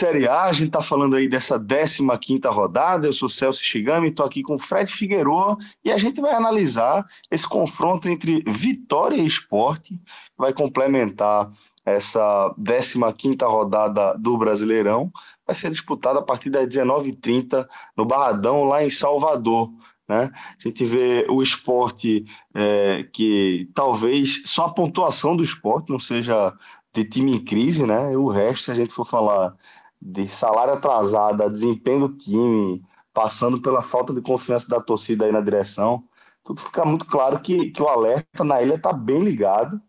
Série A, a gente está falando aí dessa 15 rodada. Eu sou Celso Shigami, estou aqui com Fred Figueroa e a gente vai analisar esse confronto entre Vitória e Esporte, vai complementar essa 15 rodada do Brasileirão. Vai ser disputada a partir das 19h30 no Barradão, lá em Salvador. Né? A gente vê o esporte é, que talvez só a pontuação do esporte não seja de time em crise, né? O resto, se a gente for falar de salário atrasado, desempenho do time, passando pela falta de confiança da torcida aí na direção, tudo fica muito claro que, que o alerta na ilha está bem ligado.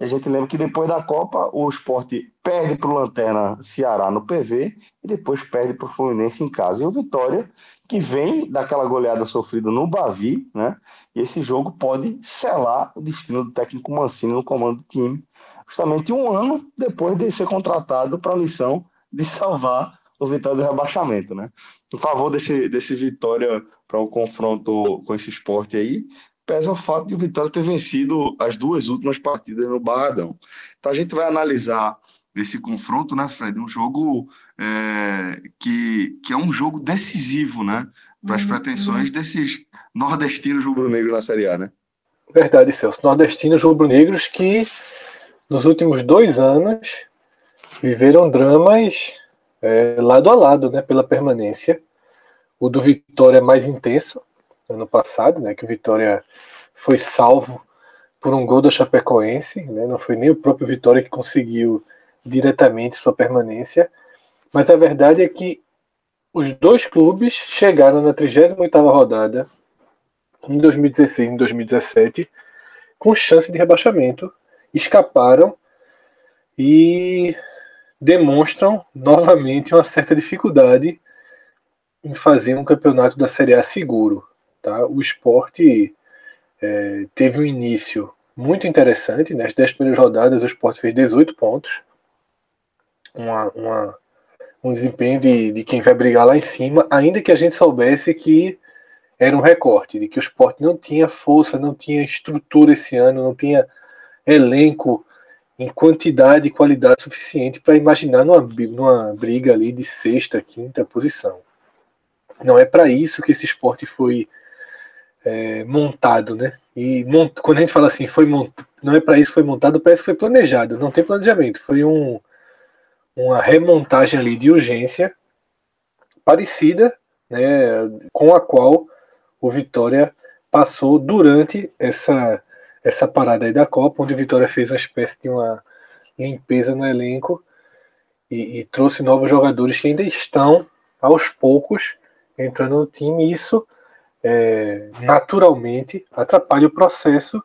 A gente lembra que depois da Copa, o esporte perde para o Lanterna Ceará no PV e depois perde para o Fluminense em casa. E o Vitória, que vem daquela goleada sofrida no Bavi, né? E esse jogo pode selar o destino do técnico Mancini no comando do time, justamente um ano depois de ser contratado para a missão de salvar o Vitória do rebaixamento, né? Em favor desse, desse Vitória para o confronto com esse esporte aí, pesa o fato de o Vitória ter vencido as duas últimas partidas no Barradão. Então a gente vai analisar esse confronto, né, Fred? Um jogo é, que, que é um jogo decisivo, né? Para as uhum. pretensões desses nordestinos rubro-negros na Série A, né? Verdade, Celso. Nordestinos rubro-negros que nos últimos dois anos viveram dramas é, lado a lado, né, pela permanência. O do Vitória é mais intenso, ano passado, né, que o Vitória foi salvo por um gol da Chapecoense, né, não foi nem o próprio Vitória que conseguiu diretamente sua permanência, mas a verdade é que os dois clubes chegaram na 38ª rodada em 2016 e em 2017 com chance de rebaixamento, escaparam e demonstram novamente uma certa dificuldade em fazer um campeonato da Série A seguro. Tá? O esporte é, teve um início muito interessante. Nas 10 primeiras rodadas, o esporte fez 18 pontos. Uma, uma, um desempenho de, de quem vai brigar lá em cima, ainda que a gente soubesse que era um recorte, de que o esporte não tinha força, não tinha estrutura esse ano, não tinha elenco em quantidade e qualidade suficiente para imaginar numa, numa briga ali de sexta, quinta posição. Não é para isso que esse esporte foi é, montado, né? E mont... quando a gente fala assim, foi mont... não é para isso foi montado, parece que foi planejado. Não tem planejamento, foi um, uma remontagem ali de urgência parecida, né, com a qual o Vitória passou durante essa essa parada aí da Copa, onde o Vitória fez uma espécie de uma limpeza no elenco e, e trouxe novos jogadores que ainda estão aos poucos entrando no time. Isso é, naturalmente atrapalha o processo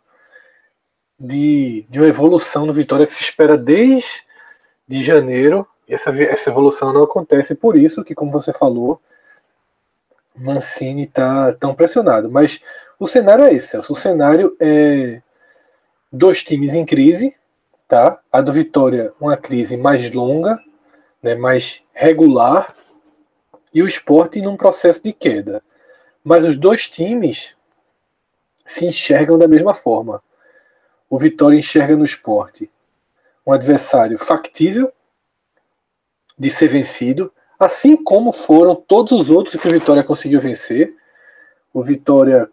de, de uma evolução no Vitória que se espera desde de janeiro. E essa, essa evolução não acontece, por isso que, como você falou, Mancini está tão pressionado. Mas o cenário é esse, Celso. O cenário é dois times em crise, tá? A do Vitória, uma crise mais longa, né, mais regular, e o esporte num processo de queda. Mas os dois times se enxergam da mesma forma. O Vitória enxerga no esporte um adversário factível de ser vencido, assim como foram todos os outros que o Vitória conseguiu vencer. O Vitória,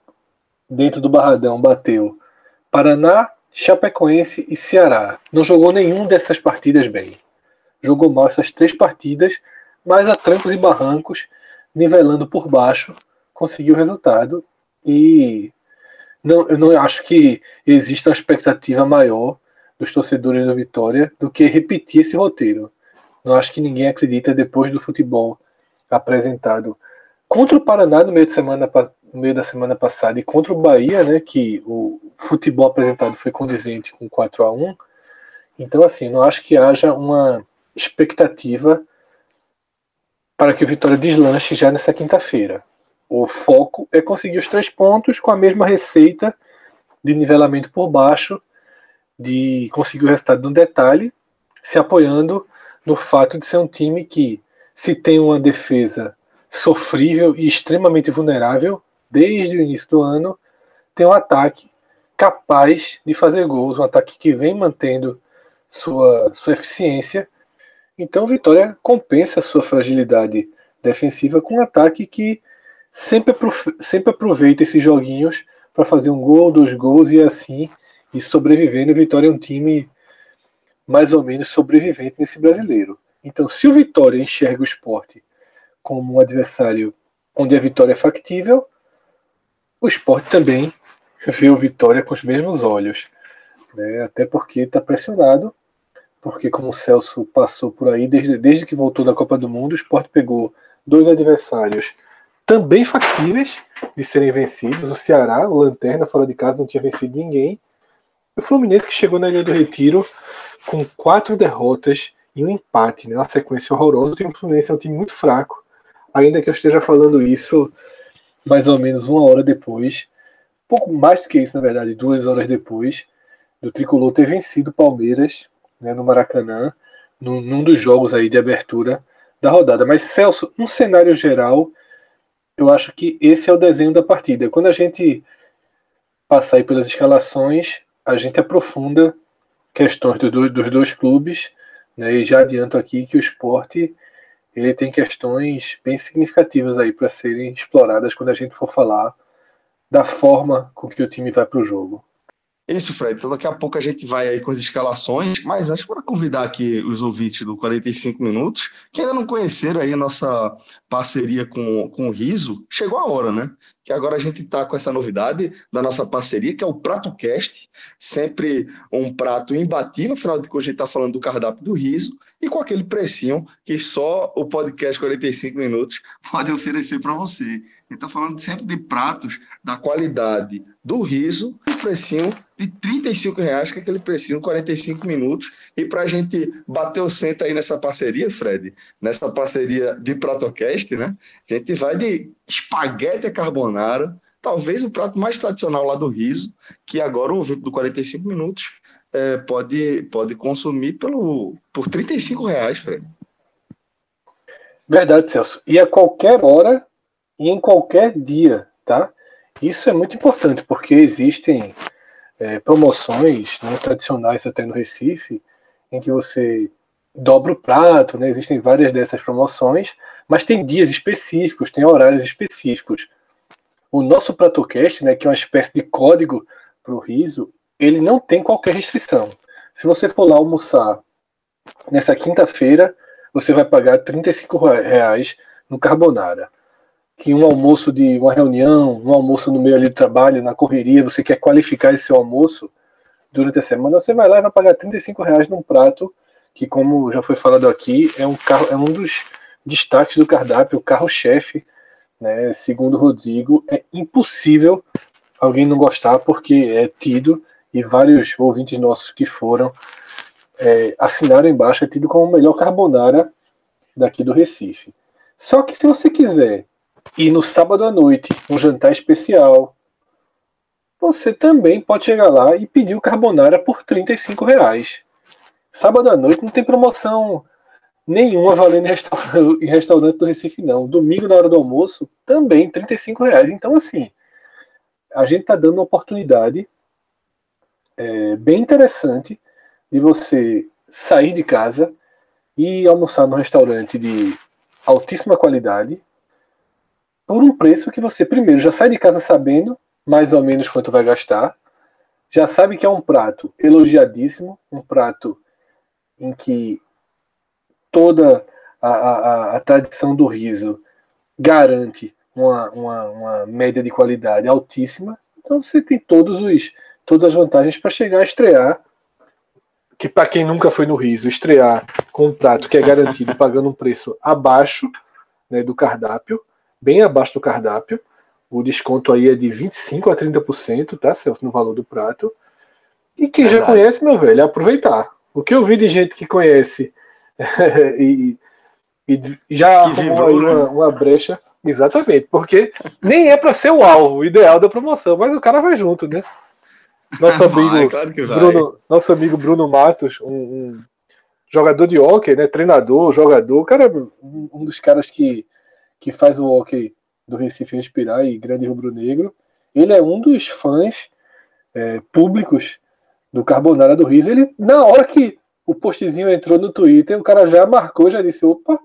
dentro do Barradão, bateu Paraná, Chapecoense e Ceará. Não jogou nenhum dessas partidas bem. Jogou mal essas três partidas, mas a trancos e barrancos, nivelando por baixo, conseguiu o resultado. E não, eu não acho que exista uma expectativa maior dos torcedores do Vitória do que repetir esse roteiro. Não acho que ninguém acredita depois do futebol apresentado contra o Paraná no meio de semana no meio da semana passada e contra o Bahia, né, que o futebol apresentado foi condizente com 4 a 1 Então, assim, não acho que haja uma expectativa para que o Vitória deslanche já nessa quinta-feira. O foco é conseguir os três pontos com a mesma receita de nivelamento por baixo, de conseguir o resultado no detalhe, se apoiando no fato de ser um time que se tem uma defesa sofrível e extremamente vulnerável desde o início do ano, tem um ataque capaz de fazer gols, um ataque que vem mantendo sua, sua eficiência. Então, Vitória compensa sua fragilidade defensiva com um ataque que sempre, sempre aproveita esses joguinhos para fazer um gol, dois gols e assim e sobrevivendo. Vitória é um time mais ou menos sobrevivente nesse brasileiro. Então, se o Vitória enxerga o esporte como um adversário onde a vitória é factível, o esporte também vê o Vitória com os mesmos olhos. Né? Até porque está pressionado, porque como o Celso passou por aí, desde, desde que voltou da Copa do Mundo, o esporte pegou dois adversários também factíveis de serem vencidos. O Ceará, o Lanterna, fora de casa, não tinha vencido ninguém. O Fluminense que chegou na Ilha do Retiro com quatro derrotas e um empate, né? uma sequência horrorosa. O time do Fluminense é um time muito fraco, ainda que eu esteja falando isso mais ou menos uma hora depois, pouco mais do que isso, na verdade, duas horas depois do Tricolor ter vencido o Palmeiras né, no Maracanã, num, num dos jogos aí de abertura da rodada. Mas, Celso, no cenário geral, eu acho que esse é o desenho da partida. Quando a gente passar aí pelas escalações, a gente aprofunda questões do, dos dois clubes, né, e já adianto aqui que o esporte ele tem questões bem significativas aí para serem exploradas quando a gente for falar da forma com que o time vai para o jogo. Isso, Fred. Então, daqui a pouco a gente vai aí com as escalações, mas antes, para convidar aqui os ouvintes do 45 Minutos, que ainda não conheceram aí a nossa parceria com, com o Riso, chegou a hora, né? Que agora a gente está com essa novidade da nossa parceria, que é o Prato Cast, sempre um prato imbatível, afinal de contas a gente está falando do cardápio do Riso, e com aquele precinho que só o podcast 45 Minutos pode oferecer para você. Então, falando sempre de pratos da qualidade do riso, o precinho de 35 reais, que é aquele precinho 45 minutos. E para a gente bater o centro aí nessa parceria, Fred, nessa parceria de Pratocast, né? A gente vai de espaguete carbonara, talvez o prato mais tradicional lá do riso, que agora o ouvinte do 45 minutos é, pode, pode consumir pelo, por 35 reais, Fred. Verdade, Celso. E a qualquer hora e em qualquer dia, tá? Isso é muito importante porque existem é, promoções né, tradicionais até no Recife em que você dobra o prato, né? Existem várias dessas promoções, mas tem dias específicos, tem horários específicos. O nosso PratoCast, né, que é uma espécie de código para o riso, ele não tem qualquer restrição. Se você for lá almoçar nessa quinta-feira, você vai pagar 35 reais no carbonara que um almoço de uma reunião, um almoço no meio ali do trabalho, na correria, você quer qualificar esse seu almoço durante a semana, você vai lá e vai pagar 35 reais num prato que, como já foi falado aqui, é um, carro, é um dos destaques do cardápio, o carro-chefe, né, segundo o Rodrigo, é impossível alguém não gostar, porque é tido, e vários ouvintes nossos que foram é, assinaram embaixo, é tido como o melhor carbonara daqui do Recife. Só que se você quiser e no sábado à noite, um jantar especial, você também pode chegar lá e pedir o carbonara por 35 reais. Sábado à noite não tem promoção nenhuma valendo em restaurante do Recife, não. Domingo, na hora do almoço, também 35 reais. Então, assim, a gente está dando uma oportunidade é, bem interessante de você sair de casa e almoçar num restaurante de altíssima qualidade, por um preço que você, primeiro, já sai de casa sabendo mais ou menos quanto vai gastar, já sabe que é um prato elogiadíssimo, um prato em que toda a, a, a tradição do riso garante uma, uma, uma, média de qualidade altíssima. Então você tem todos os, todas as vantagens para chegar a estrear. Que para quem nunca foi no riso, estrear com um prato que é garantido pagando um preço abaixo né, do cardápio bem abaixo do cardápio. O desconto aí é de 25% a 30%, tá, Celso, no valor do prato. E quem Verdade. já conhece, meu velho, é aproveitar. O que eu vi de gente que conhece e, e, já aí uma, né? uma, brecha, exatamente, porque nem é para ser o alvo ideal da promoção, mas o cara vai junto, né? Nosso amigo, vai, claro Bruno, nosso amigo Bruno Matos, um, um jogador de hockey, né? Treinador, jogador, cara, um dos caras que, que faz o hockey do Recife respirar e grande rubro-negro. Ele é um dos fãs é, públicos do Carbonara do Riso. Ele, na hora que o postzinho entrou no Twitter, o cara já marcou, já disse, opa,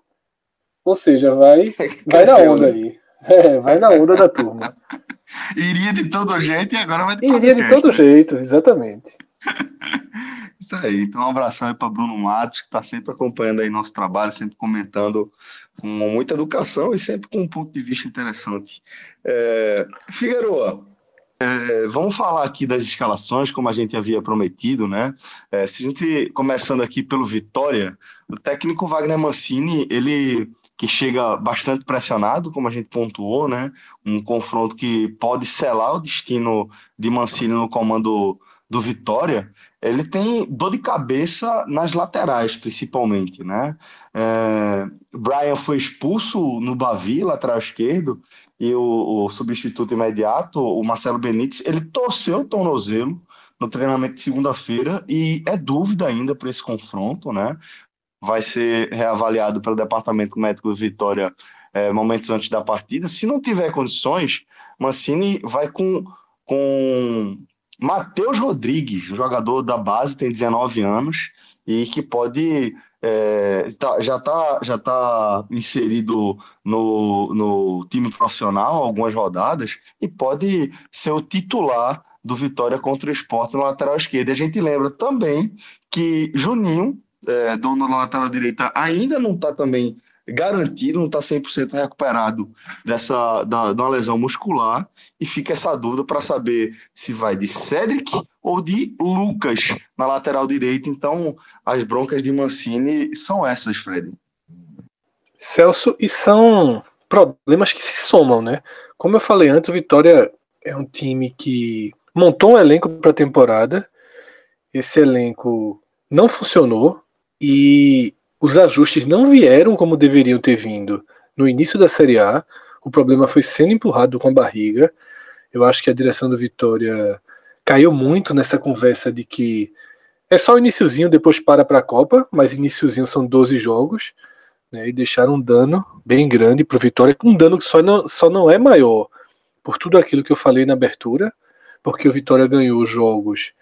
ou seja, vai, vai na onda né? aí. É, vai na onda da turma. Iria de todo jeito e agora vai de Iria de todo jeito, exatamente. Isso aí. Então, um abração aí para Bruno Matos, que está sempre acompanhando aí nosso trabalho, sempre comentando com muita educação e sempre com um ponto de vista interessante. É, Figueroa, é, vamos falar aqui das escalações, como a gente havia prometido, né? É, se a gente começando aqui pelo Vitória, o técnico Wagner Mancini, ele que chega bastante pressionado, como a gente pontuou, né? Um confronto que pode selar o destino de Mancini no comando do Vitória. Ele tem dor de cabeça nas laterais, principalmente, né? É, Brian foi expulso no Bavi, lateral esquerdo, e o, o, substituto imediato, o Marcelo Benítez, ele torceu o tornozelo no treinamento de segunda-feira e é dúvida ainda para esse confronto, né? Vai ser reavaliado pelo Departamento Médico de Vitória é, momentos antes da partida. Se não tiver condições, Mancini vai com, com Matheus Rodrigues, jogador da base, tem 19 anos e que pode é, tá, já está já tá inserido no, no time profissional algumas rodadas e pode ser o titular do Vitória contra o Esporte no lateral esquerdo. A gente lembra também que Juninho é, dono da lateral direita ainda não está também garantido, não está 100% recuperado dessa da, uma lesão muscular e fica essa dúvida para saber se vai de Cedric ou de Lucas na lateral direita. Então, as broncas de Mancini são essas, Fred. Celso, e são problemas que se somam, né? Como eu falei antes, o Vitória é um time que montou um elenco para a temporada. Esse elenco não funcionou, e os ajustes não vieram como deveriam ter vindo no início da Série A. O problema foi sendo empurrado com a barriga. Eu acho que a direção do Vitória caiu muito nessa conversa de que é só o iníciozinho, depois para para a Copa, mas iníciozinho são 12 jogos, né, e deixaram um dano bem grande para o Vitória, um dano que só não, só não é maior por tudo aquilo que eu falei na abertura, porque o Vitória ganhou jogos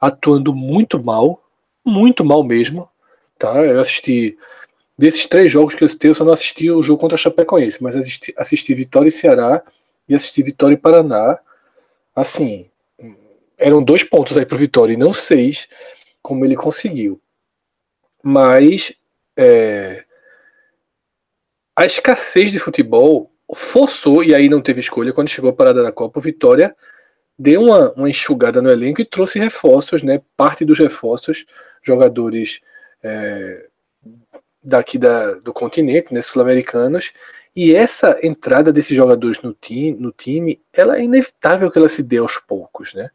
atuando muito mal, muito mal mesmo, Tá? Eu assisti. Desses três jogos que eu citei, eu só não assisti o jogo contra a Chapecoense, mas assisti, assisti Vitória e Ceará e assisti Vitória e Paraná. Assim, eram dois pontos aí para Vitória e não seis, como ele conseguiu. Mas é, a escassez de futebol forçou, e aí não teve escolha, quando chegou a parada da Copa, o Vitória deu uma, uma enxugada no elenco e trouxe reforços, né? Parte dos reforços, jogadores é, daqui da, do continente, né, sul-americanos, e essa entrada desses jogadores no time, no time, ela é inevitável que ela se dê aos poucos, né?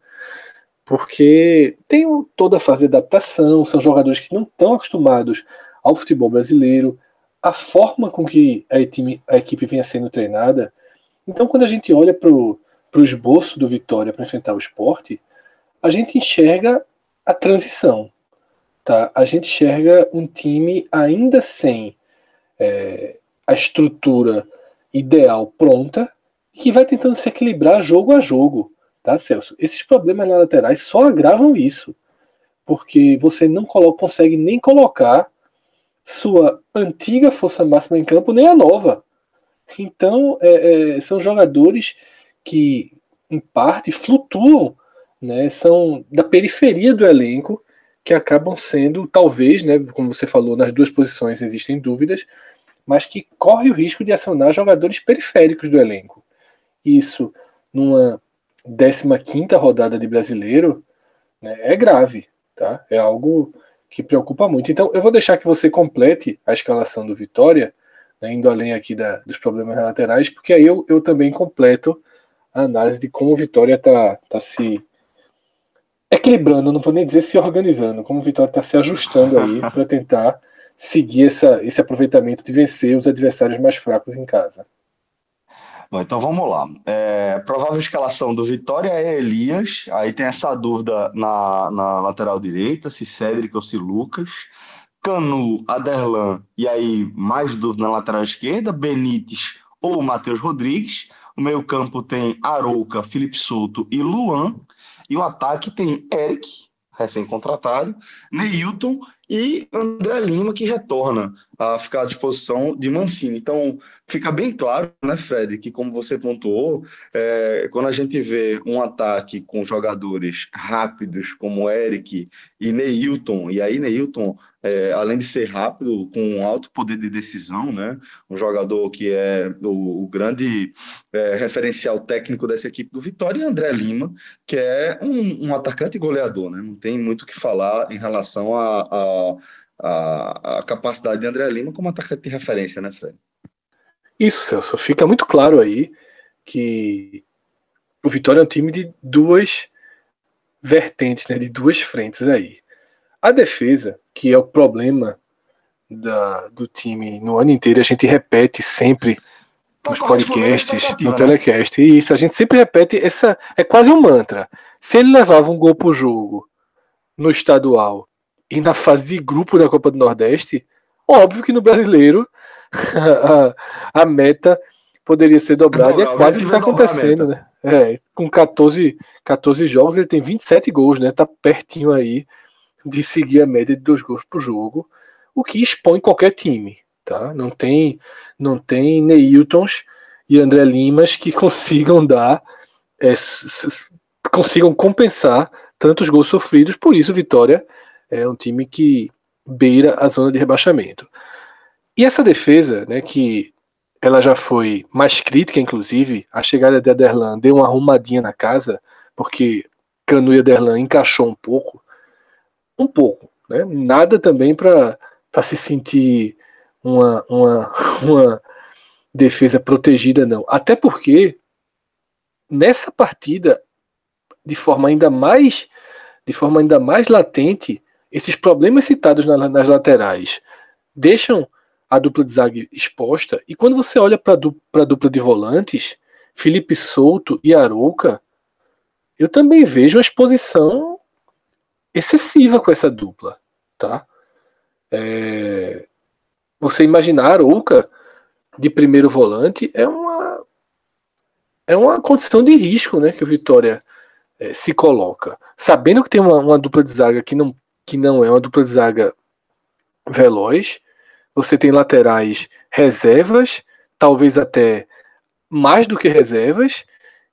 Porque tem toda a fase de adaptação, são jogadores que não estão acostumados ao futebol brasileiro, a forma com que a, time, a equipe vinha sendo treinada. Então, quando a gente olha para o esboço do Vitória para enfrentar o esporte, a gente enxerga a transição tá? a gente enxerga um time ainda sem é, a estrutura ideal pronta que vai tentando se equilibrar jogo a jogo, tá, Celso? Esses problemas laterais só agravam isso, porque você não coloca, consegue nem colocar sua antiga força máxima em campo, nem a nova. Então, é, é, são jogadores que, em parte, flutuam, né, são da periferia do elenco que acabam sendo, talvez, né, como você falou, nas duas posições existem dúvidas, mas que corre o risco de acionar jogadores periféricos do elenco. Isso, numa 15 rodada de brasileiro, né, é grave, tá? É algo que preocupa muito. Então, eu vou deixar que você complete a escalação do Vitória, né, indo além aqui da, dos problemas laterais, porque aí eu, eu também completo a análise de como o Vitória está tá se equilibrando, não vou nem dizer se organizando, como o Vitória está se ajustando aí para tentar seguir essa, esse aproveitamento de vencer os adversários mais fracos em casa. Bom, então vamos lá. É, provável escalação do Vitória é Elias, aí tem essa dúvida na, na lateral direita, se Cédric ou se Lucas. Canu, Aderlan, e aí mais dúvida na lateral esquerda, Benítez ou Matheus Rodrigues. O meio campo tem Arouca, Felipe Souto e Luan. E o ataque tem Eric, recém-contratado, Neilton e André Lima, que retorna a ficar à disposição de Mancini. Então, fica bem claro, né, Fred, que como você pontuou, é, quando a gente vê um ataque com jogadores rápidos como Eric e Neilton, e aí Neilton é, além de ser rápido, com alto poder de decisão, né? Um jogador que é o, o grande é, referencial técnico dessa equipe do Vitória, e André Lima, que é um, um atacante goleador, né? Não tem muito o que falar em relação a, a, a, a capacidade de André Lima como atacante de referência, né, Fred? Isso, Celso. Fica muito claro aí que o Vitória é um time de duas vertentes, né, de duas frentes aí. A defesa, que é o problema da, do time no ano inteiro, a gente repete sempre nos podcasts, no né? telecast. E isso, a gente sempre repete essa. É quase um mantra. Se ele levava um gol pro jogo no estadual e na fase de grupo da Copa do Nordeste, óbvio que no brasileiro a, a meta poderia ser dobrada. e é quase o que está acontecendo, né? É, com 14, 14 jogos, ele tem 27 gols, né? Tá pertinho aí de seguir a média de dois gols por jogo, o que expõe qualquer time. Tá? Não tem não tem Neiltons e André Limas que consigam dar é, consigam compensar tantos gols sofridos, por isso Vitória é um time que beira a zona de rebaixamento. E essa defesa, né, que ela já foi mais crítica, inclusive, a chegada de Aderlan deu uma arrumadinha na casa, porque Canu e Aderlan encaixou um pouco, um pouco, né? Nada também para se sentir uma, uma, uma defesa protegida, não. Até porque nessa partida, de forma ainda mais de forma ainda mais latente, esses problemas citados na, nas laterais deixam a dupla de zaga exposta. E quando você olha para a dupla de volantes, Felipe Souto e Arouca, eu também vejo uma exposição excessiva com essa dupla, tá? É, você imaginar Arouca de primeiro volante é uma é uma condição de risco, né, que o Vitória é, se coloca, sabendo que tem uma, uma, dupla de zaga que não que não é uma dupla de zaga veloz, você tem laterais reservas, talvez até mais do que reservas,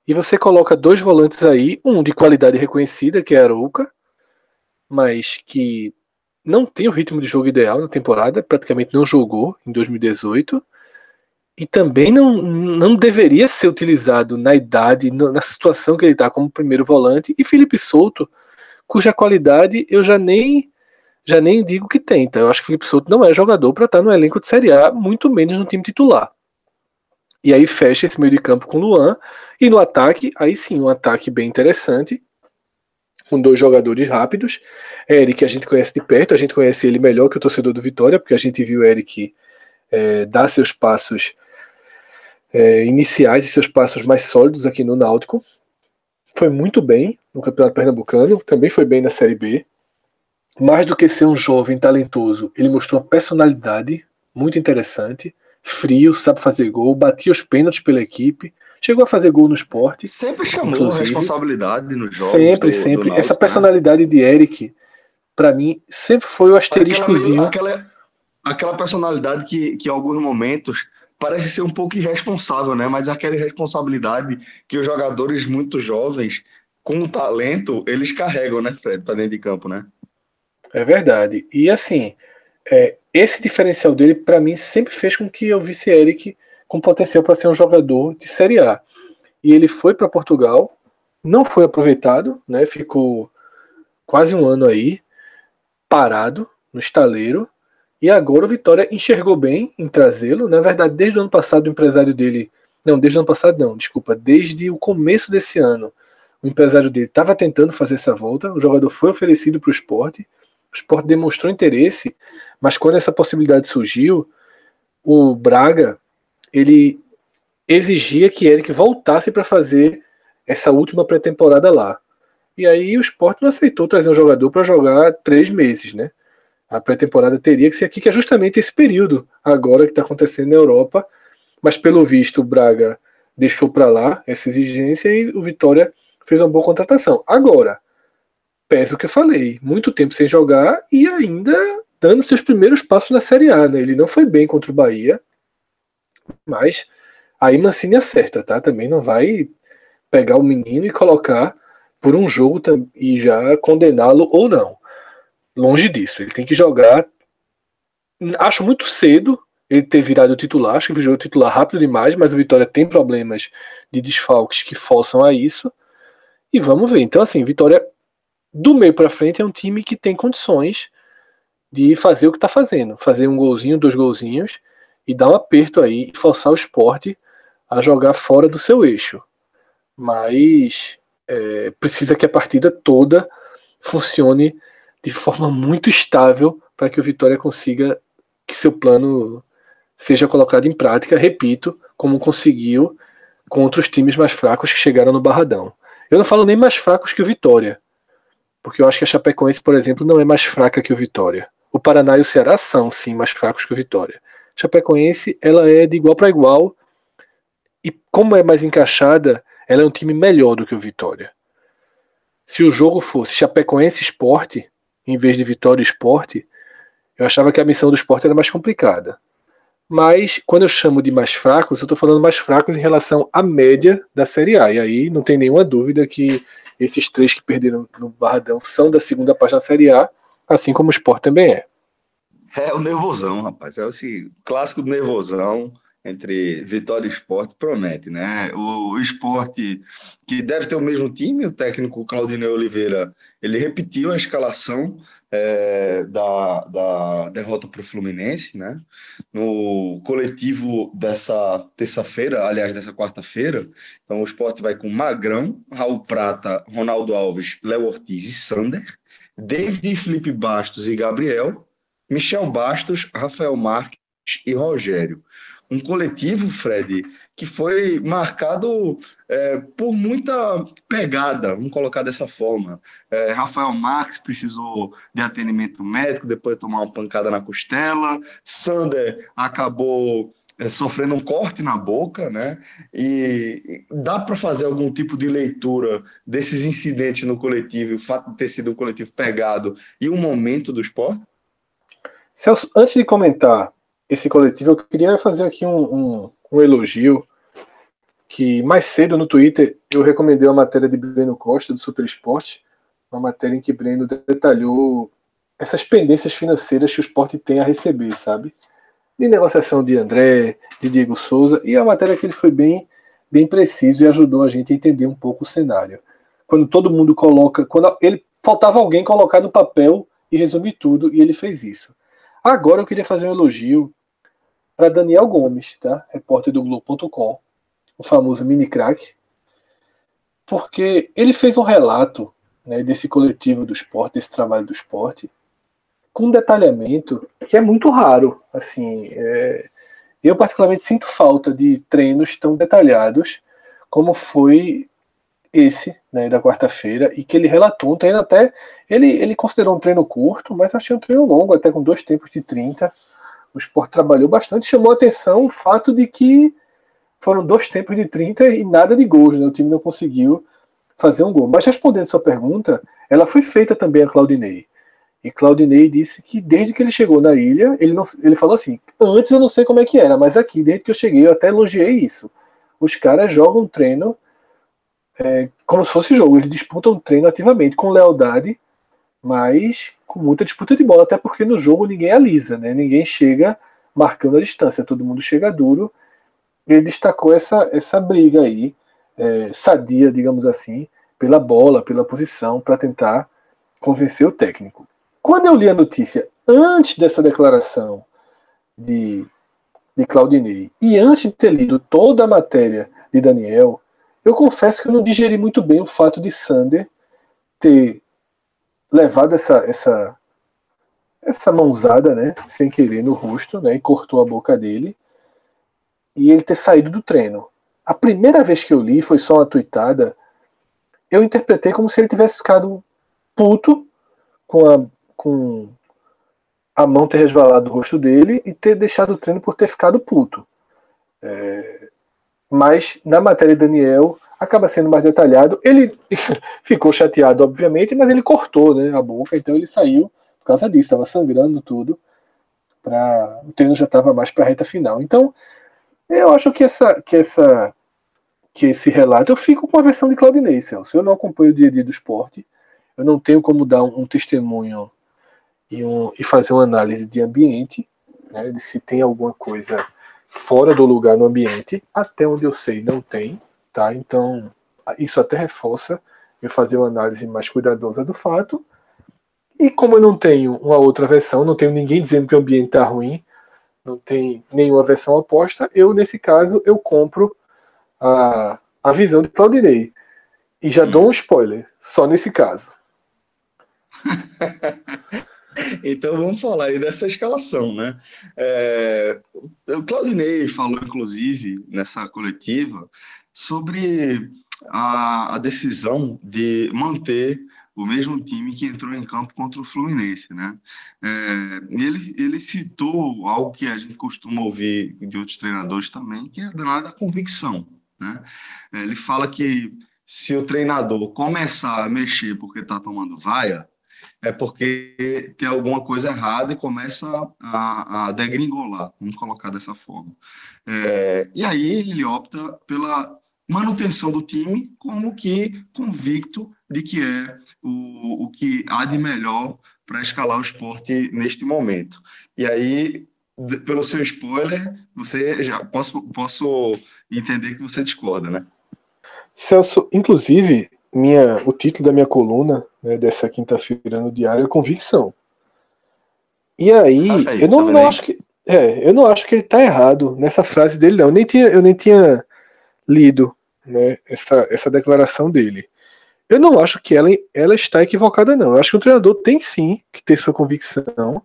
e você coloca dois volantes aí, um de qualidade reconhecida, que é Arouca, mas que não tem o ritmo de jogo ideal na temporada, praticamente não jogou em 2018 e também não, não deveria ser utilizado na idade, na situação que ele está como primeiro volante. E Felipe Souto, cuja qualidade eu já nem já nem digo que tenta. Eu acho que Felipe Souto não é jogador para estar tá no elenco de Série A, muito menos no time titular. E aí fecha esse meio de campo com Luan. E no ataque, aí sim, um ataque bem interessante com dois jogadores rápidos. Eric a gente conhece de perto, a gente conhece ele melhor que o torcedor do Vitória, porque a gente viu Eric é, dar seus passos é, iniciais e seus passos mais sólidos aqui no Náutico. Foi muito bem no Campeonato Pernambucano, também foi bem na Série B. Mais do que ser um jovem talentoso, ele mostrou uma personalidade muito interessante, frio, sabe fazer gol, batia os pênaltis pela equipe, Chegou a fazer gol no esporte. Sempre chamou inclusive. responsabilidade no jogo. Sempre, do, sempre. Do Essa né? personalidade de Eric, para mim, sempre foi o asteriscozinho. Aquela, aquela, aquela personalidade que, que em alguns momentos parece ser um pouco irresponsável, né? Mas aquela responsabilidade que os jogadores muito jovens, com talento, eles carregam, né, Fred, para dentro de campo, né? É verdade. E assim, é, esse diferencial dele, para mim, sempre fez com que eu visse Eric com potencial para ser um jogador de Série A. E ele foi para Portugal, não foi aproveitado, né? Ficou quase um ano aí parado no estaleiro. E agora o Vitória enxergou bem em trazê-lo. Na verdade, desde o ano passado, o empresário dele. Não, desde o ano passado, não, desculpa. Desde o começo desse ano, o empresário dele estava tentando fazer essa volta. O jogador foi oferecido para o esporte. O esporte demonstrou interesse, mas quando essa possibilidade surgiu, o Braga ele exigia que Eric voltasse para fazer essa última pré-temporada lá. E aí o Sport não aceitou trazer um jogador para jogar três meses, né? A pré-temporada teria que ser aqui, que é justamente esse período agora que está acontecendo na Europa. Mas pelo visto, o Braga deixou para lá essa exigência e o Vitória fez uma boa contratação. Agora, pesa o que eu falei, muito tempo sem jogar e ainda dando seus primeiros passos na Série A. Né? Ele não foi bem contra o Bahia, mas aí Mancini acerta, tá? Também não vai pegar o menino e colocar por um jogo e já condená-lo ou não. Longe disso. Ele tem que jogar. Acho muito cedo ele ter virado titular. Acho que virou titular rápido demais, mas o Vitória tem problemas de desfalques que forçam a isso. E vamos ver. Então, assim, Vitória do meio para frente é um time que tem condições de fazer o que está fazendo, fazer um golzinho, dois golzinhos e dar um aperto aí e forçar o esporte a jogar fora do seu eixo. Mas é, precisa que a partida toda funcione de forma muito estável para que o Vitória consiga que seu plano seja colocado em prática, repito, como conseguiu contra os times mais fracos que chegaram no Barradão. Eu não falo nem mais fracos que o Vitória, porque eu acho que a Chapecoense, por exemplo, não é mais fraca que o Vitória. O Paraná e o Ceará são, sim, mais fracos que o Vitória. A Chapecoense, ela é de igual para igual, e como é mais encaixada, ela é um time melhor do que o Vitória. Se o jogo fosse Chapecoense Esporte, em vez de Vitória Esporte, eu achava que a missão do esporte era mais complicada. Mas quando eu chamo de mais fracos, eu estou falando mais fracos em relação à média da Série A. E aí não tem nenhuma dúvida que esses três que perderam no Barradão são da segunda parte da Série A, assim como o Sport também é. É o nervosão, rapaz. É esse clássico do nervosão entre Vitória e Esporte promete, né? O, o Esporte, que deve ter o mesmo time, o técnico Claudinei Oliveira, ele repetiu a escalação é, da, da derrota para o Fluminense, né? No coletivo dessa terça-feira, aliás, dessa quarta-feira. Então, o Esporte vai com Magrão, Raul Prata, Ronaldo Alves, Léo Ortiz e Sander, David Felipe Bastos e Gabriel, Michel Bastos, Rafael Marques e Rogério um coletivo, Fred, que foi marcado é, por muita pegada, vamos colocar dessa forma. É, Rafael Marques precisou de atendimento médico depois de tomar uma pancada na costela, Sander acabou é, sofrendo um corte na boca, né? E dá para fazer algum tipo de leitura desses incidentes no coletivo, o fato de ter sido um coletivo pegado e o momento do esporte? Celso, antes de comentar esse coletivo, eu queria fazer aqui um, um, um, elogio que mais cedo no Twitter eu recomendei uma matéria de Breno Costa do Super Esporte, uma matéria em que Breno detalhou essas pendências financeiras que o esporte tem a receber, sabe? De negociação de André, de Diego Souza, e a matéria que ele foi bem, bem preciso e ajudou a gente a entender um pouco o cenário. Quando todo mundo coloca, quando ele faltava alguém colocar no papel e resumir tudo, e ele fez isso. Agora eu queria fazer um elogio para Daniel Gomes, tá? repórter do Globo.com, o famoso mini crack, porque ele fez um relato né, desse coletivo do esporte, desse trabalho do esporte, com um detalhamento que é muito raro. Assim, é... eu particularmente sinto falta de treinos tão detalhados como foi esse né, da quarta-feira e que ele relatou um treino até ele, ele considerou um treino curto, mas achei um treino longo, até com dois tempos de 30 o Sport trabalhou bastante. Chamou a atenção o fato de que foram dois tempos de 30 e nada de gols, né? O time não conseguiu fazer um gol. Mas respondendo sua pergunta, ela foi feita também a Claudinei. E Claudinei disse que desde que ele chegou na ilha, ele, não, ele falou assim: antes eu não sei como é que era, mas aqui, desde que eu cheguei, eu até elogiei isso. Os caras jogam treino é, como se fosse jogo, eles disputam treino ativamente, com lealdade, mas com muita disputa de bola, até porque no jogo ninguém alisa, né? Ninguém chega marcando a distância, todo mundo chega duro. Ele destacou essa, essa briga aí, é, sadia, digamos assim, pela bola, pela posição, para tentar convencer o técnico. Quando eu li a notícia antes dessa declaração de, de Claudinei e antes de ter lido toda a matéria de Daniel, eu confesso que eu não digeri muito bem o fato de Sander ter levado essa, essa, essa mãozada, né, sem querer no rosto, né, e cortou a boca dele, e ele ter saído do treino. A primeira vez que eu li foi só uma tuitada, eu interpretei como se ele tivesse ficado puto com a, com a mão ter resvalado do rosto dele e ter deixado o treino por ter ficado puto. É, mas na matéria de Daniel acaba sendo mais detalhado. Ele ficou chateado, obviamente, mas ele cortou né, a boca, então ele saiu por causa disso, estava sangrando tudo. Pra, o treino já estava mais para a reta final. Então, eu acho que essa, que essa que esse relato, eu fico com a versão de Claudinei, Celso. Eu não acompanho o dia a dia do esporte, eu não tenho como dar um, um testemunho e, um, e, fazer uma análise de ambiente, né, de se tem alguma coisa fora do lugar no ambiente. Até onde eu sei, não tem. Tá? Então, isso até reforça eu fazer uma análise mais cuidadosa do fato. E como eu não tenho uma outra versão, não tenho ninguém dizendo que o ambiente está ruim, não tem nenhuma versão oposta, eu, nesse caso, eu compro a, a visão de Claudinei. E já dou um spoiler, só nesse caso. então vamos falar aí dessa escalação, né? É, o Claudinei falou, inclusive, nessa coletiva, sobre a, a decisão de manter o mesmo time que entrou em campo contra o Fluminense, né? É, ele, ele citou algo que a gente costuma ouvir de outros treinadores também, que é danada convicção, né? É, ele fala que se o treinador começar a mexer porque está tomando vaia, é porque tem alguma coisa errada e começa a, a degringolar, vamos colocar dessa forma. É, e aí ele opta pela manutenção do time como que convicto de que é o, o que há de melhor para escalar o esporte neste momento. E aí, pelo seu spoiler, você já posso, posso entender que você discorda, né? Celso, inclusive, minha, o título da minha coluna né, dessa quinta-feira no diário é convicção. E aí, ah, aí eu não, tá não acho que é, eu não acho que ele está errado nessa frase dele não. Eu nem tinha, eu nem tinha lido né, essa, essa declaração dele. Eu não acho que ela, ela está equivocada, não. Eu acho que o treinador tem sim que ter sua convicção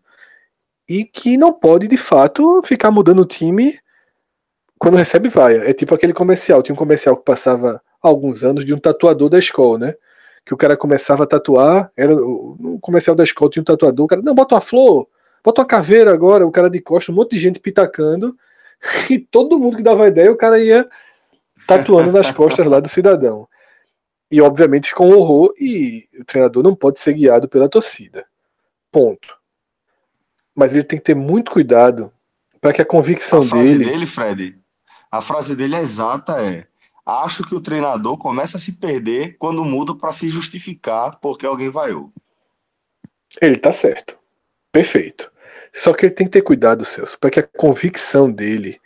e que não pode, de fato, ficar mudando o time quando recebe vaia. É tipo aquele comercial. Tinha um comercial que passava alguns anos de um tatuador da escola, né? Que o cara começava a tatuar, era no comercial da escola tinha um tatuador, o cara, não, bota uma flor, bota uma caveira agora, o cara de costa, um monte de gente pitacando, e todo mundo que dava ideia, o cara ia tatuando nas costas lá do cidadão. E obviamente ficou um horror e o treinador não pode ser guiado pela torcida. Ponto. Mas ele tem que ter muito cuidado para que a convicção a frase dele. dele, Fred, a frase dele é exata é: acho que o treinador começa a se perder quando muda para se justificar porque alguém vaiou. Ele tá certo. Perfeito. Só que ele tem que ter cuidado, Celso, para que a convicção dele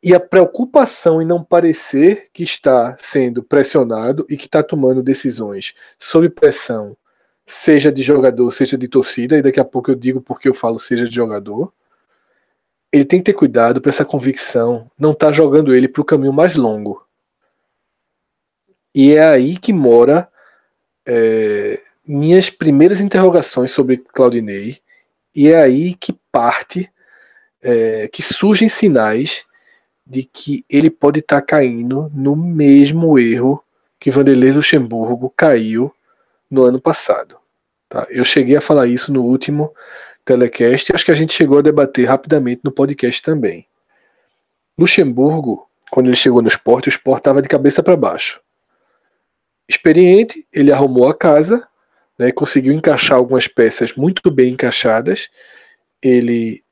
e a preocupação em não parecer que está sendo pressionado e que está tomando decisões sob pressão, seja de jogador, seja de torcida, e daqui a pouco eu digo porque eu falo seja de jogador. Ele tem que ter cuidado para essa convicção não estar tá jogando ele para o caminho mais longo. E é aí que mora é, minhas primeiras interrogações sobre Claudinei, e é aí que parte, é, que surgem sinais de que ele pode estar tá caindo no mesmo erro que Vanderlei Luxemburgo caiu no ano passado. Tá? Eu cheguei a falar isso no último telecast e acho que a gente chegou a debater rapidamente no podcast também. Luxemburgo, quando ele chegou no esporte, o esporte estava de cabeça para baixo. Experiente, ele arrumou a casa, né, conseguiu encaixar algumas peças muito bem encaixadas. Ele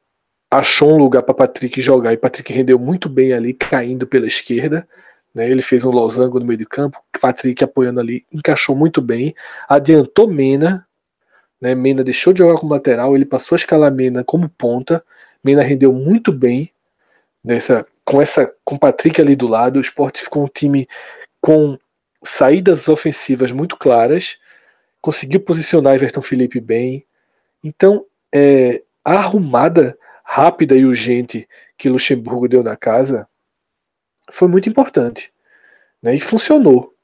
achou um lugar para Patrick jogar e Patrick rendeu muito bem ali, caindo pela esquerda. Né, ele fez um losango no meio de campo, Patrick apoiando ali, encaixou muito bem, adiantou Mena, né, Mena deixou de jogar como lateral, ele passou a escalar Mena como ponta, Mena rendeu muito bem nessa, com essa com Patrick ali do lado, o Sport ficou um time com saídas ofensivas muito claras, conseguiu posicionar Everton Felipe bem. Então, é, a arrumada rápida e urgente que Luxemburgo deu na casa foi muito importante. Né? E funcionou.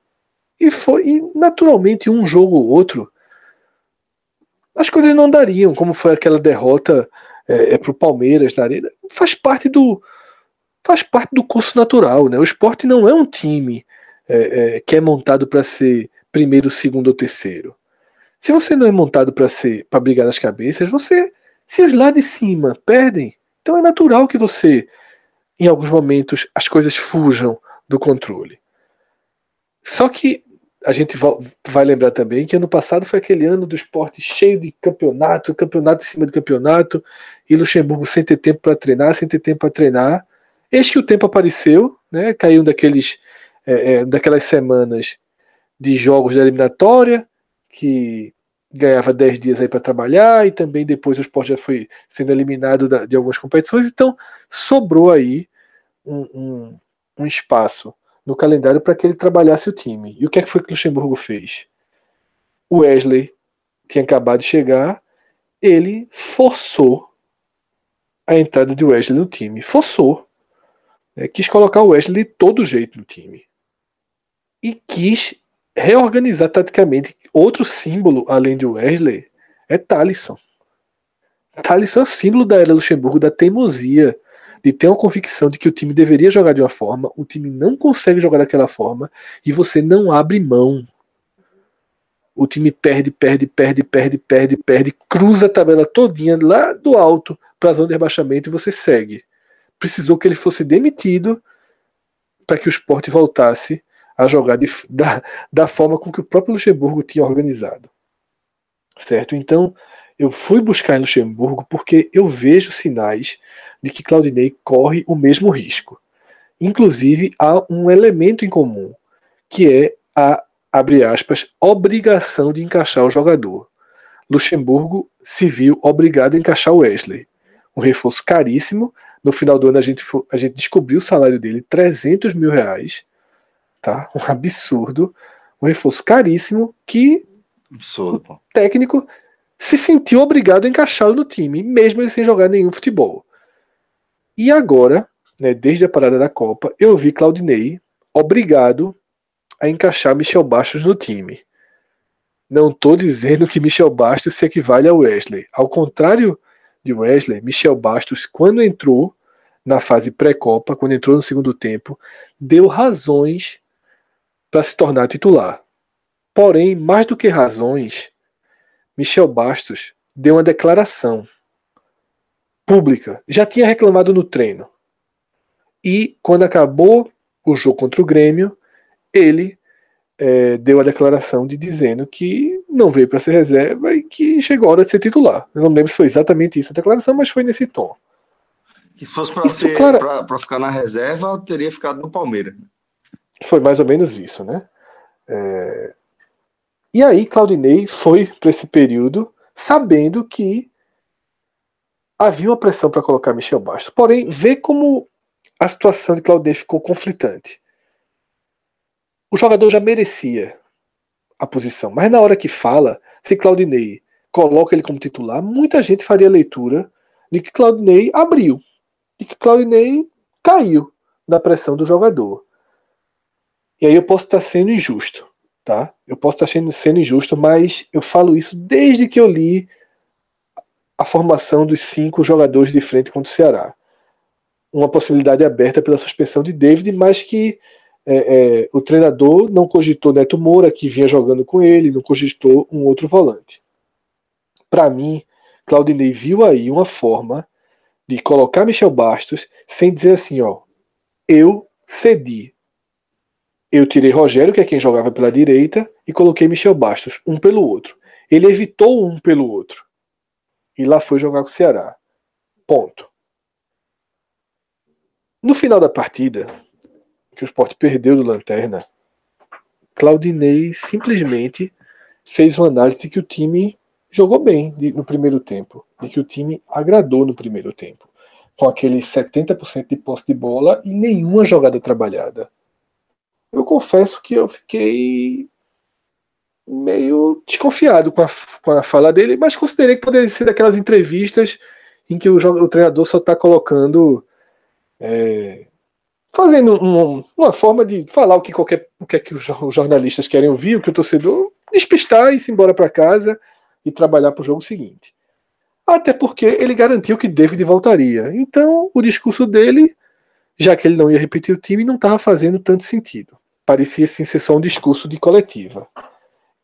E foi e naturalmente um jogo ou outro as coisas não dariam, como foi aquela derrota é, é para o Palmeiras na arena. Faz parte do faz parte do curso natural, né? O esporte não é um time é, é, que é montado para ser primeiro, segundo ou terceiro. Se você não é montado para ser para brigar nas cabeças, você Se os lá de cima perdem, então é natural que você, em alguns momentos, as coisas fujam do controle. Só que a gente vai lembrar também que ano passado foi aquele ano do esporte cheio de campeonato, campeonato em cima de campeonato, e Luxemburgo sem ter tempo para treinar, sem ter tempo para treinar. Eis que o tempo apareceu, né? Caiu daqueles, é, é, daquelas semanas de jogos da eliminatória, que ganhava 10 dias aí para trabalhar, e também depois o esporte já foi sendo eliminado da, de algumas competições, então sobrou aí um, um, um espaço no calendário para que ele trabalhasse o time. E o que é que foi que o Luxemburgo fez? O Wesley tinha acabado de chegar, ele forçou a entrada de Wesley no time. Forçou. Né? Quis colocar o Wesley de todo jeito no time. E quis reorganizar taticamente. Outro símbolo, além de Wesley, é Talisson. Talisson é o símbolo da era Luxemburgo, da teimosia, de ter uma convicção de que o time deveria jogar de uma forma, o time não consegue jogar daquela forma e você não abre mão. O time perde, perde, perde, perde, perde, perde, cruza a tabela todinha lá do alto para a zona de rebaixamento e você segue. Precisou que ele fosse demitido para que o esporte voltasse a jogar de, da, da forma com que o próprio Luxemburgo tinha organizado. Certo? Então, eu fui buscar em Luxemburgo porque eu vejo sinais de que Claudinei corre o mesmo risco. Inclusive, há um elemento em comum, que é a, abre aspas, obrigação de encaixar o jogador. Luxemburgo se viu obrigado a encaixar o Wesley. Um reforço caríssimo. No final do ano, a gente, a gente descobriu o salário dele, 300 mil reais. Tá? Um absurdo. Um reforço caríssimo que absurdo, o técnico se sentiu obrigado a encaixá-lo no time, mesmo ele sem jogar nenhum futebol. E agora, né, desde a parada da Copa, eu vi Claudinei obrigado a encaixar Michel Bastos no time. Não estou dizendo que Michel Bastos se equivale a Wesley. Ao contrário de Wesley, Michel Bastos, quando entrou na fase pré-copa, quando entrou no segundo tempo, deu razões para se tornar titular. Porém, mais do que razões, Michel Bastos deu uma declaração pública. Já tinha reclamado no treino. E quando acabou o jogo contra o Grêmio, ele é, deu a declaração de dizendo que não veio para ser reserva e que chegou a hora de ser titular. Eu não lembro se foi exatamente isso a declaração, mas foi nesse tom. Que se fosse para clara... ficar na reserva, teria ficado no Palmeiras. Foi mais ou menos isso, né? É... E aí Claudinei foi para esse período sabendo que havia uma pressão para colocar Michel Bastos. Porém, vê como a situação de Claudinei ficou conflitante. O jogador já merecia a posição, mas na hora que fala, se Claudinei coloca ele como titular, muita gente faria a leitura de que Claudinei abriu, de que Claudinei caiu na pressão do jogador. E aí eu posso estar sendo injusto tá? Eu posso estar sendo, sendo injusto, mas eu falo isso desde que eu li a formação dos cinco jogadores de frente contra o Ceará. Uma possibilidade aberta pela suspensão de David, mas que é, é, o treinador não cogitou Neto Moura, que vinha jogando com ele, não cogitou um outro volante. Para mim, Claudinei viu aí uma forma de colocar Michel Bastos sem dizer assim, ó, eu cedi, eu tirei Rogério, que é quem jogava pela direita, e coloquei Michel Bastos, um pelo outro. Ele evitou um pelo outro. E lá foi jogar com o Ceará. Ponto. No final da partida, que o Sport perdeu do Lanterna, Claudinei simplesmente fez uma análise de que o time jogou bem no primeiro tempo, de que o time agradou no primeiro tempo, com aquele 70% de posse de bola e nenhuma jogada trabalhada eu confesso que eu fiquei meio desconfiado com a, com a fala dele, mas considerei que poderia ser daquelas entrevistas em que o, o treinador só está colocando. É, fazendo um, uma forma de falar o que qualquer o que, é que os jornalistas querem ouvir, o que o torcedor despistar e ir embora para casa e trabalhar para o jogo seguinte. Até porque ele garantiu que David voltaria. Então, o discurso dele, já que ele não ia repetir o time, não estava fazendo tanto sentido parecia sim ser só um discurso de coletiva.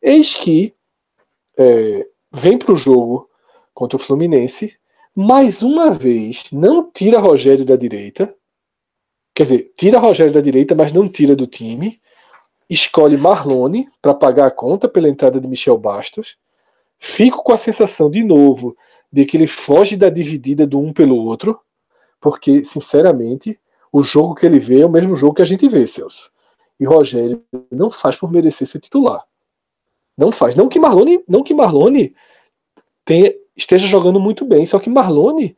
Eis que é, vem para o jogo contra o Fluminense, mais uma vez, não tira Rogério da direita. Quer dizer, tira Rogério da direita, mas não tira do time. Escolhe Marlone para pagar a conta pela entrada de Michel Bastos. Fico com a sensação, de novo, de que ele foge da dividida do um pelo outro, porque, sinceramente, o jogo que ele vê é o mesmo jogo que a gente vê, Celso. E Rogério não faz por merecer ser titular. Não faz. Não que Marlone, não que Marlone tenha, esteja jogando muito bem, só que Marlone,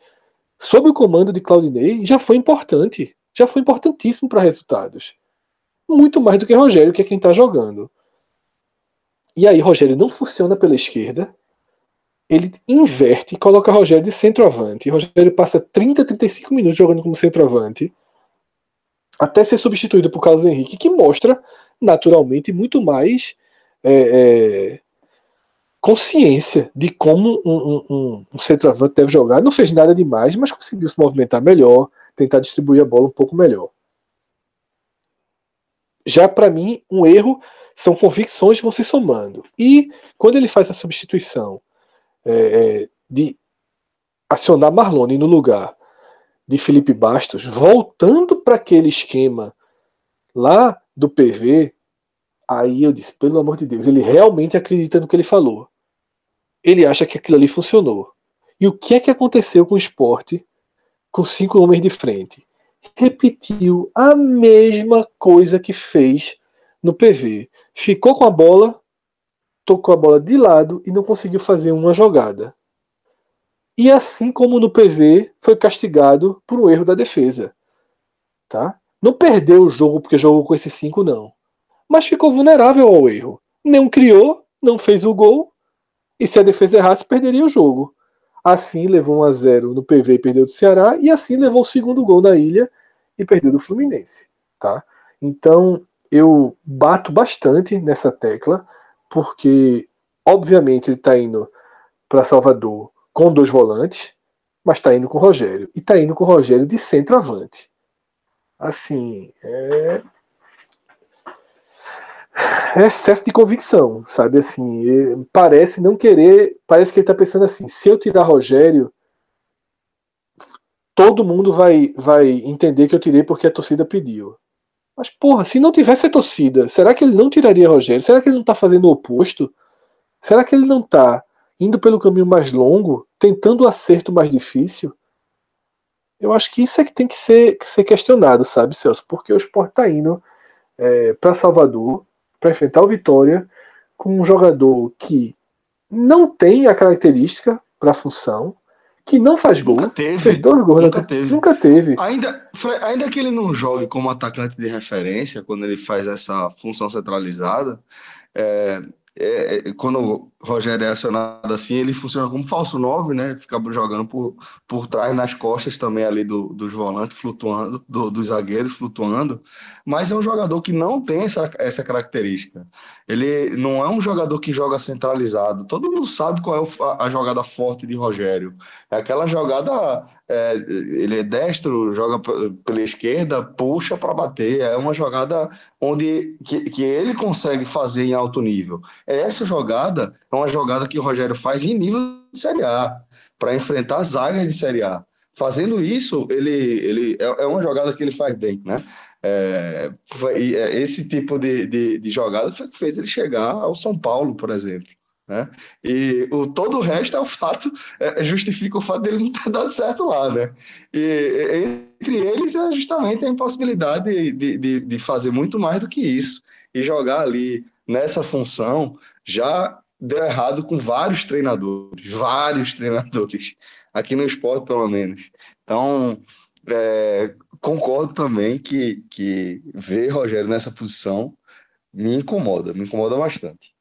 sob o comando de Claudinei, já foi importante. Já foi importantíssimo para resultados. Muito mais do que Rogério, que é quem está jogando. E aí Rogério não funciona pela esquerda. Ele inverte e coloca Rogério de centroavante. Rogério passa 30, 35 minutos jogando como centroavante. Até ser substituído por Carlos Henrique, que mostra naturalmente muito mais é, é, consciência de como um, um, um, centroavante deve jogar. Não fez nada demais, mas conseguiu se movimentar melhor, tentar distribuir a bola um pouco melhor. Já para mim, um erro são convicções que vão se somando. E quando ele faz a substituição é, é, de acionar Marlone no lugar de Felipe Bastos, voltando para aquele esquema lá do PV, aí eu disse, pelo amor de Deus, ele realmente acredita no que ele falou. Ele acha que aquilo ali funcionou. E o que é que aconteceu com o esporte com cinco homens de frente? Repetiu a mesma coisa que fez no PV. Ficou com a bola, tocou a bola de lado e não conseguiu fazer uma jogada. E assim como no PV, foi castigado por um erro da defesa. Tá? Não perdeu o jogo porque jogou com esses cinco, não. Mas ficou vulnerável ao erro. Não criou, não fez o gol. E se a defesa errasse, perderia o jogo. Assim levou 1 a 0 no PV e perdeu do Ceará. E assim levou o segundo gol da ilha e perdeu do Fluminense. Tá? Então, eu bato bastante nessa tecla, porque, obviamente, ele está indo para Salvador com dois volantes, mas está indo com o Rogério. E está indo com o Rogério de centroavante. Assim, é. É excesso de convicção, sabe? Assim, parece não querer. Parece que ele está pensando assim: se eu tirar Rogério, todo mundo vai, vai entender que eu tirei porque a torcida pediu. Mas, porra, se não tivesse a torcida, será que ele não tiraria Rogério? Será que ele não tá fazendo o oposto? Será que ele não tá indo pelo caminho mais longo, tentando o acerto mais difícil? Eu acho que isso é que tem que ser, que ser questionado, sabe, Celso? Porque o Sport tá indo é, para Salvador para enfrentar o Vitória com um jogador que não tem a característica para a função, que não faz gol. Nunca teve. Fez dois gols. Nunca teve. Nunca teve. Ainda, ainda que ele não jogue como atacante de referência, quando ele faz essa função centralizada, é, é, é, quando Rogério é acionado assim, ele funciona como falso 9, né? Fica jogando por, por trás, nas costas também ali do, dos volantes, flutuando, do, dos zagueiros flutuando. Mas é um jogador que não tem essa, essa característica. Ele não é um jogador que joga centralizado. Todo mundo sabe qual é a jogada forte de Rogério. É aquela jogada é, ele é destro, joga pela esquerda, puxa para bater. É uma jogada onde que, que, ele consegue fazer em alto nível. Essa jogada é uma jogada que o Rogério faz em nível de Série A, para enfrentar as zagas de Série A. Fazendo isso, ele, ele é, é uma jogada que ele faz bem, né? É, foi, é, esse tipo de, de, de jogada foi que fez ele chegar ao São Paulo, por exemplo. Né? E o, todo o resto é o fato, é, justifica o fato dele não ter dado certo lá, né? E entre eles é justamente a impossibilidade de, de, de fazer muito mais do que isso. E jogar ali nessa função já deu errado com vários treinadores, vários treinadores, aqui no esporte pelo menos. Então, é, concordo também que, que ver Rogério nessa posição me incomoda, me incomoda bastante.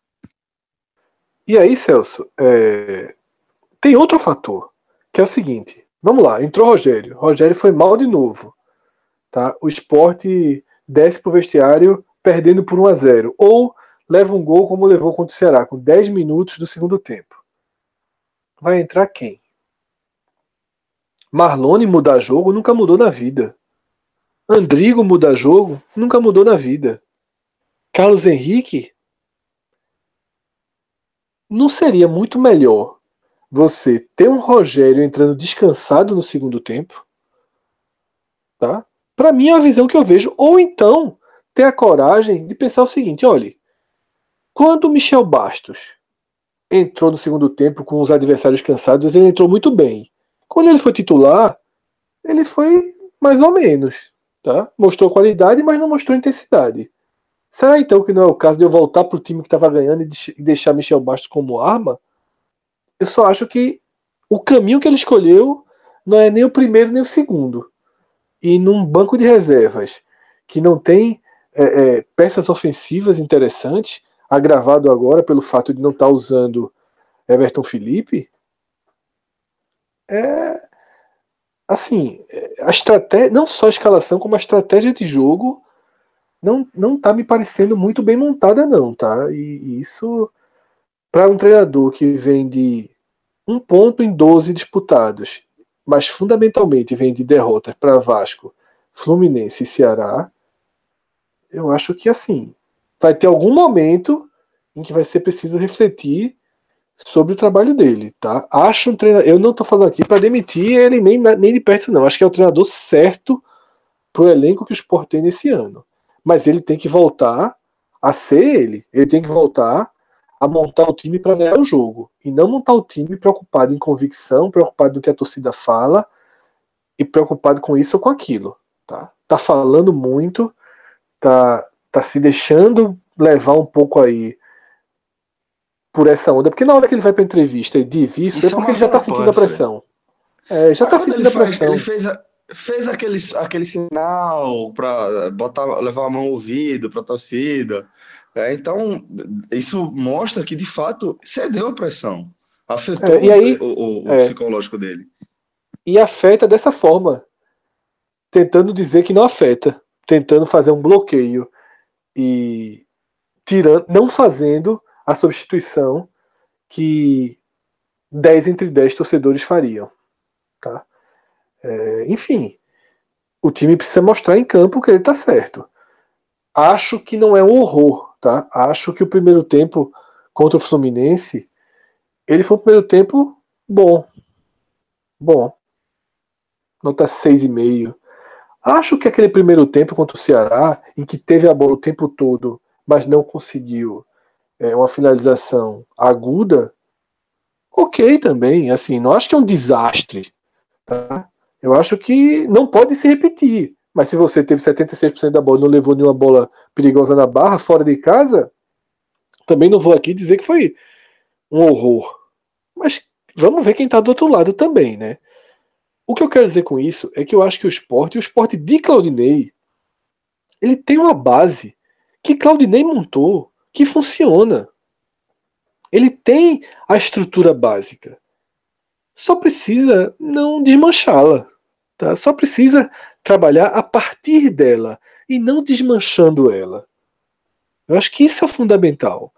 E aí, Celso, é... tem outro fator, que é o seguinte. Vamos lá, entrou Rogério. Rogério foi mal de novo. Tá? O esporte desce para o vestiário perdendo por 1 a 0 Ou leva um gol como levou contra o Ceará, com 10 minutos do segundo tempo. Vai entrar quem? Marlone mudar jogo nunca mudou na vida. Andrigo mudar jogo nunca mudou na vida. Carlos Henrique não seria muito melhor você ter um Rogério entrando descansado no segundo tempo, tá? Para mim é a visão que eu vejo. Ou então ter a coragem de pensar o seguinte: olha, quando Michel Bastos entrou no segundo tempo com os adversários cansados, ele entrou muito bem. Quando ele foi titular, ele foi mais ou menos, tá? Mostrou qualidade, mas não mostrou intensidade. Será então que não é o caso de eu voltar para o time que estava ganhando e deixar Michel Bastos como arma? Eu só acho que o caminho que ele escolheu não é nem o primeiro nem o segundo. E num banco de reservas que não tem é, é, peças ofensivas interessantes, agravado agora pelo fato de não estar tá usando Everton Felipe, é assim, a estratégia, não só a escalação, como a estratégia de jogo não, não tá me parecendo muito bem montada, não, tá? E, e isso, para um treinador que vem de um ponto em 12 disputados, mas fundamentalmente vem de derrotas para Vasco, Fluminense e Ceará, eu acho que assim, vai ter algum momento em que vai ser preciso refletir sobre o trabalho dele, tá? Acho um treinador, eu não tô falando aqui para demitir ele nem, nem de perto não, acho que é o treinador certo pro elenco que o Sport tem nesse ano mas ele tem que voltar a ser ele. Ele tem que voltar a montar o time para ganhar o jogo. E não montar o time preocupado em convicção, preocupado no que a torcida fala e preocupado com isso ou com aquilo. Tá, tá falando muito, tá, tá se deixando levar um pouco aí por essa onda. Porque na hora que ele vai para entrevista e diz isso, isso é porque é ele já tá sentindo a pressão. É, já tá sentindo a pressão. Ele fez a fez aquele, aquele sinal para botar levar a mão ao ouvido para a torcida. É, então, isso mostra que de fato cedeu a pressão. Afetou é, e aí, o, o, o é, psicológico dele. E afeta dessa forma. Tentando dizer que não afeta. Tentando fazer um bloqueio. E tirando, não fazendo a substituição que 10 entre 10 torcedores fariam. Tá? É, enfim, o time precisa mostrar em campo que ele está certo. Acho que não é um horror, tá? Acho que o primeiro tempo contra o Fluminense, ele foi um primeiro tempo bom. Bom. Nota 6,5. Acho que aquele primeiro tempo contra o Ceará, em que teve a bola o tempo todo, mas não conseguiu é, uma finalização aguda, ok também. Assim, não acho que é um desastre. Tá? Eu acho que não pode se repetir. Mas se você teve 76% da bola e não levou nenhuma bola perigosa na barra, fora de casa, também não vou aqui dizer que foi um horror. Mas vamos ver quem está do outro lado também, né? O que eu quero dizer com isso é que eu acho que o esporte, o esporte de Claudinei, ele tem uma base que Claudinei montou, que funciona. Ele tem a estrutura básica. Só precisa não desmanchá-la. Tá? Só precisa trabalhar a partir dela e não desmanchando ela. Eu acho que isso é fundamental.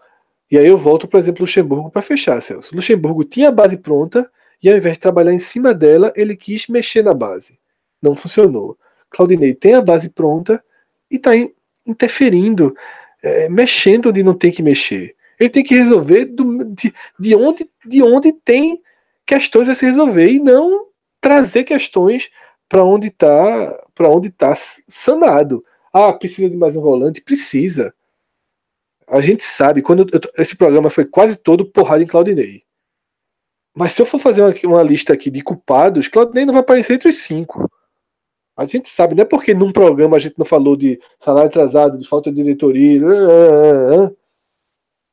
E aí eu volto, por exemplo, Luxemburgo para fechar, Celso. Luxemburgo tinha a base pronta e ao invés de trabalhar em cima dela, ele quis mexer na base. Não funcionou. Claudinei tem a base pronta e está interferindo, é, mexendo onde não tem que mexer. Ele tem que resolver do, de, de, onde, de onde tem questões a se resolver e não trazer questões para onde está para onde tá sanado. Ah, precisa de mais um volante? Precisa. A gente sabe, quando eu, esse programa foi quase todo porrada em Claudinei. Mas se eu for fazer uma, uma, lista aqui de culpados, Claudinei não vai aparecer entre os cinco. A gente sabe, não é porque num programa a gente não falou de salário atrasado, de falta de diretoria,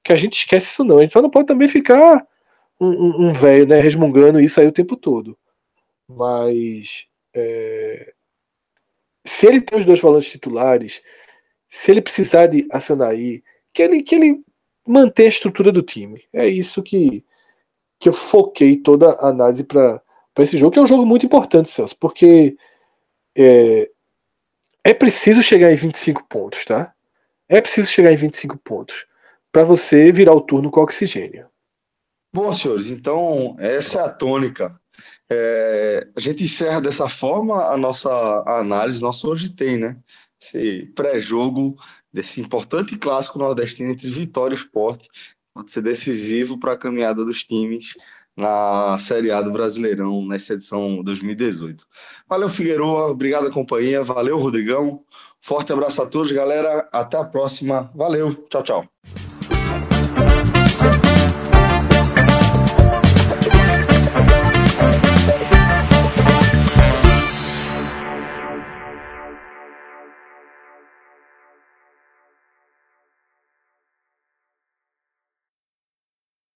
que a gente esquece isso não. A gente só não pode também ficar um, um, um velho, né, resmungando isso aí o tempo todo. Mas é, se ele tem os dois volantes titulares, se ele precisar de acionar aí, que ele, que ele mantenha a estrutura do time. É isso que, que eu foquei toda a análise para esse jogo, que é um jogo muito importante, Celso, porque é, é preciso chegar em 25 pontos, tá? É preciso chegar em 25 pontos para você virar o turno com oxigênio. Bom, senhores, então essa é a tônica é, a gente encerra dessa forma a nossa análise, nosso hoje tem, né? Esse pré-jogo desse importante clássico nordestino entre Vitória e Esporte pode ser decisivo para a caminhada dos times na Série A do Brasileirão, nessa edição 2018. Valeu, Figueiredo, obrigado companhia, valeu, Rodrigão. Forte abraço a todos, galera. Até a próxima. Valeu, tchau, tchau.